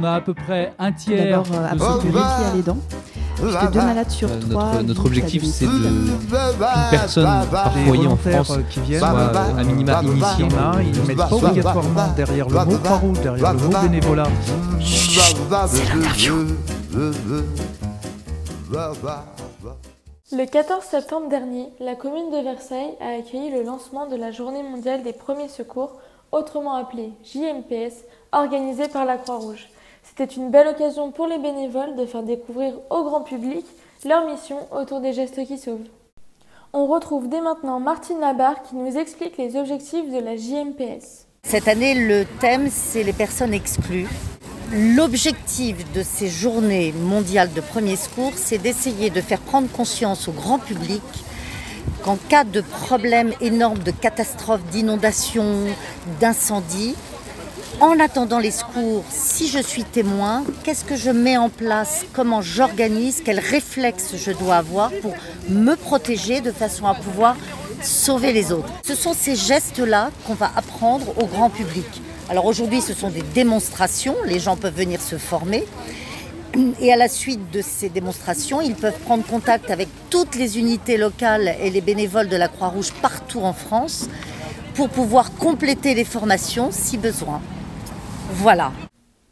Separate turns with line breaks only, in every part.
On a à peu près un tiers.
D'abord,
public.
qui a les dents. Parce que deux malades sur
Euh,
trois.
notre, objectif, c'est de qu'une personne par foyer en France
euh, qui viennent,
soit à minima
Il
initiée.
ils ne mettent pas obligatoirement derrière le mot Croix-Rouge, derrière le mot bénévolat.
Le 14 septembre dernier, la commune de Versailles a accueilli le lancement de la Journée mondiale des premiers secours, autrement appelée JMPS, organisée par la Croix-Rouge. C'était une belle occasion pour les bénévoles de faire découvrir au grand public leur mission autour des gestes qui sauvent. On retrouve dès maintenant Martine Labarre qui nous explique les objectifs de la JMPS.
Cette année, le thème, c'est les personnes exclues. L'objectif de ces journées mondiales de premier secours, c'est d'essayer de faire prendre conscience au grand public qu'en cas de problème énorme, de catastrophe, d'inondation, d'incendie, en attendant les secours, si je suis témoin, qu'est-ce que je mets en place, comment j'organise, quels réflexes je dois avoir pour me protéger de façon à pouvoir sauver les autres? Ce sont ces gestes-là qu'on va apprendre au grand public. Alors aujourd'hui, ce sont des démonstrations, les gens peuvent venir se former. Et à la suite de ces démonstrations, ils peuvent prendre contact avec toutes les unités locales et les bénévoles de la Croix-Rouge partout en France pour pouvoir compléter les formations si besoin. Voilà.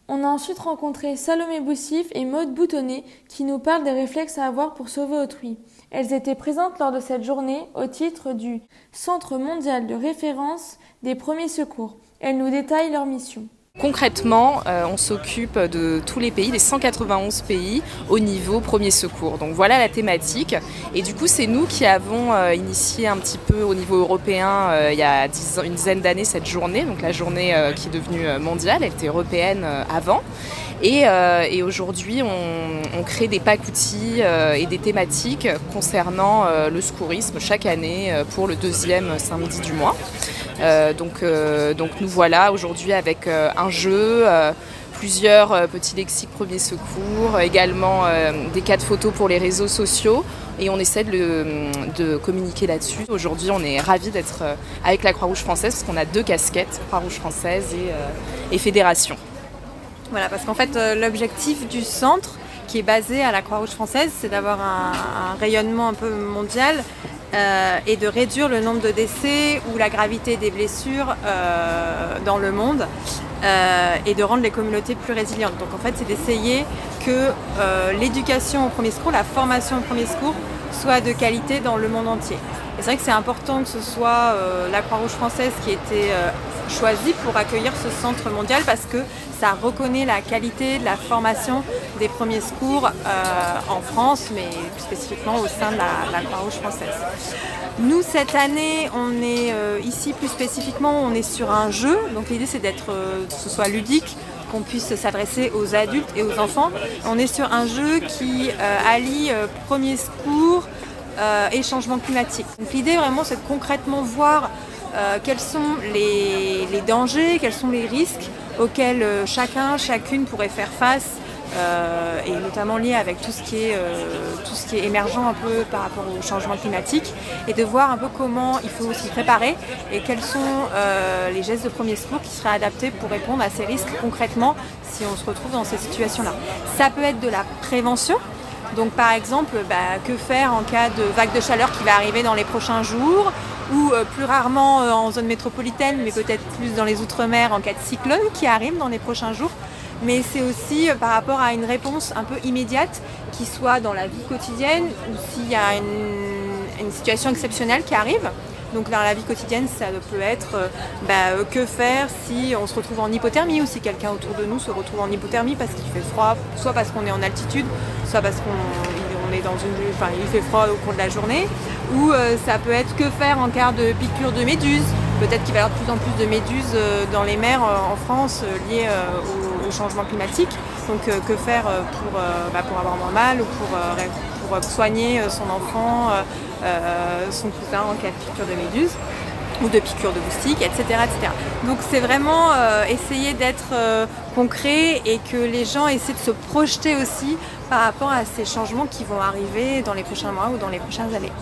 On a ensuite rencontré Salomé Boussif et Maude Boutonnet qui nous parlent des réflexes à avoir pour sauver autrui. Elles étaient présentes lors de cette journée au titre du Centre mondial de référence des premiers secours. Elles nous détaillent leur mission.
Concrètement, euh, on s'occupe de tous les pays, des 191 pays au niveau premier secours. Donc voilà la thématique. Et du coup, c'est nous qui avons euh, initié un petit peu au niveau européen euh, il y a une dizaine d'années cette journée. Donc la journée qui est devenue mondiale, elle était européenne avant. Et, aujourd'hui, on, crée des packs outils et des thématiques concernant le secourisme chaque année pour le deuxième samedi du mois. Euh, donc, euh, donc nous voilà aujourd'hui avec euh, un jeu, plusieurs petits lexiques premiers secours, également des cas de photos pour les réseaux sociaux et on essaie de, communiquer là-dessus. Aujourd'hui on est ravis d'être avec la Croix-Rouge française parce qu'on a deux casquettes, Croix-Rouge française et, Fédération.
Voilà, parce qu'en fait, l'objectif du centre, qui est basé à la Croix-Rouge française, c'est d'avoir un rayonnement un peu mondial euh, et de réduire le nombre de décès ou la gravité des blessures euh, dans le monde euh, et de rendre les communautés plus résilientes. Donc en fait, c'est d'essayer que l'éducation au premier secours, la formation au premier secours, soit de qualité dans le monde entier. Et c'est vrai que c'est important que ce soit la Croix-Rouge française qui ait choisie pour accueillir ce centre mondial parce que ça reconnaît la qualité de la formation des premiers secours euh, en France, mais spécifiquement au sein de la, la Croix-Rouge française. Nous, cette année, on est euh, ici plus spécifiquement, on est sur un jeu. Donc l'idée, c'est d'être, euh, que ce soit ludique, qu'on puisse s'adresser aux adultes et aux enfants. On est sur un jeu qui allie euh, premier secours et changement climatique. Donc l'idée, vraiment, c'est de concrètement voir euh, quels sont les, dangers, quels sont les risques auxquels euh, chacun, chacune pourrait faire face euh, et notamment lié avec tout ce qui est tout ce qui est émergent un peu par rapport au changement climatique et de voir un peu comment il faut s'y préparer et quels sont les gestes de premier secours qui seraient adaptés pour répondre à ces risques concrètement si on se retrouve dans ces situations-là. Ça peut être de la prévention. Donc par exemple, bah, que faire en cas de vague de chaleur qui va arriver dans les prochains jours ou euh, plus rarement euh, en zone métropolitaine, mais peut-être plus dans les Outre-mer en cas de cyclone qui arrive dans les prochains jours mais c'est aussi euh, par rapport à une réponse un peu immédiate qui soit dans la vie quotidienne ou s'il y a une, une situation exceptionnelle qui arrive. Donc dans la vie quotidienne, ça peut être bah, que faire si on se retrouve en hypothermie ou si quelqu'un autour de nous se retrouve en hypothermie parce qu'il fait froid, soit parce qu'on est en altitude, soit parce qu'on on est dans une, enfin, il fait froid au cours de la journée. Ou euh, ça peut être que faire en cas de piqûre de méduse. Peut-être qu'il va y avoir de plus en plus de méduses euh, dans les mers euh, en France liées au, au changement climatique. Donc que faire pour, bah, pour avoir moins mal ou pour, pour soigner son enfant, son cousin en cas de piqûre de méduse ou de piqûre de moustique, etc. etc. Donc c'est vraiment euh, essayer d'être euh, concret et que les gens essaient de se projeter aussi par rapport à ces changements qui vont arriver dans les prochains mois ou dans les prochaines années.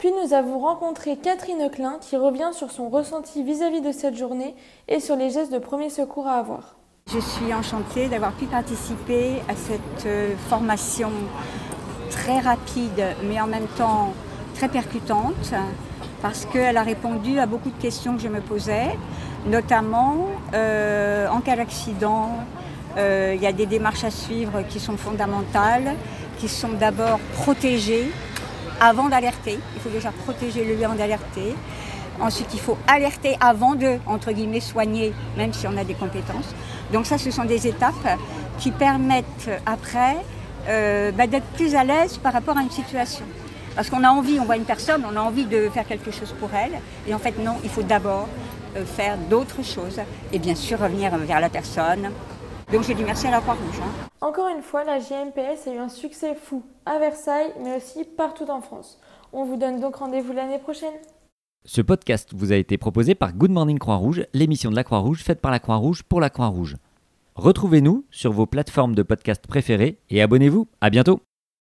Puis nous avons rencontré Catherine Klein qui revient sur son ressenti vis-à-vis de cette journée et sur les gestes de premier secours à avoir.
Je suis enchantée d'avoir pu participer à cette euh, formation très rapide mais en même temps très percutante parce qu'elle a répondu à beaucoup de questions que je me posais, notamment euh, en cas d'accident, euh, il y a des démarches à suivre qui sont fondamentales, qui sont d'abord protégées avant d'alerter. Il faut déjà protéger le lieu avant d'alerter. Ensuite, il faut alerter avant de, entre guillemets, soigner, même si on a des compétences. Donc ça, ce sont des étapes qui permettent après euh, bah, d'être plus à l'aise par rapport à une situation. Parce qu'on a envie, on voit une personne, on a envie de faire quelque chose pour elle. Et en fait, non, il faut d'abord euh, faire d'autres choses. Et bien sûr, revenir vers la personne. Donc j'ai dit merci à la Croix-Rouge. hein.
Encore une fois, la JMPS a eu un succès fou à Versailles, mais aussi partout en France. On vous donne donc rendez-vous l'année prochaine.
Ce podcast vous a été proposé par Good Morning Croix-Rouge, l'émission de la Croix-Rouge faite par la Croix-Rouge pour la Croix-Rouge. Retrouvez-nous sur vos plateformes de podcast préférées et abonnez-vous. À bientôt.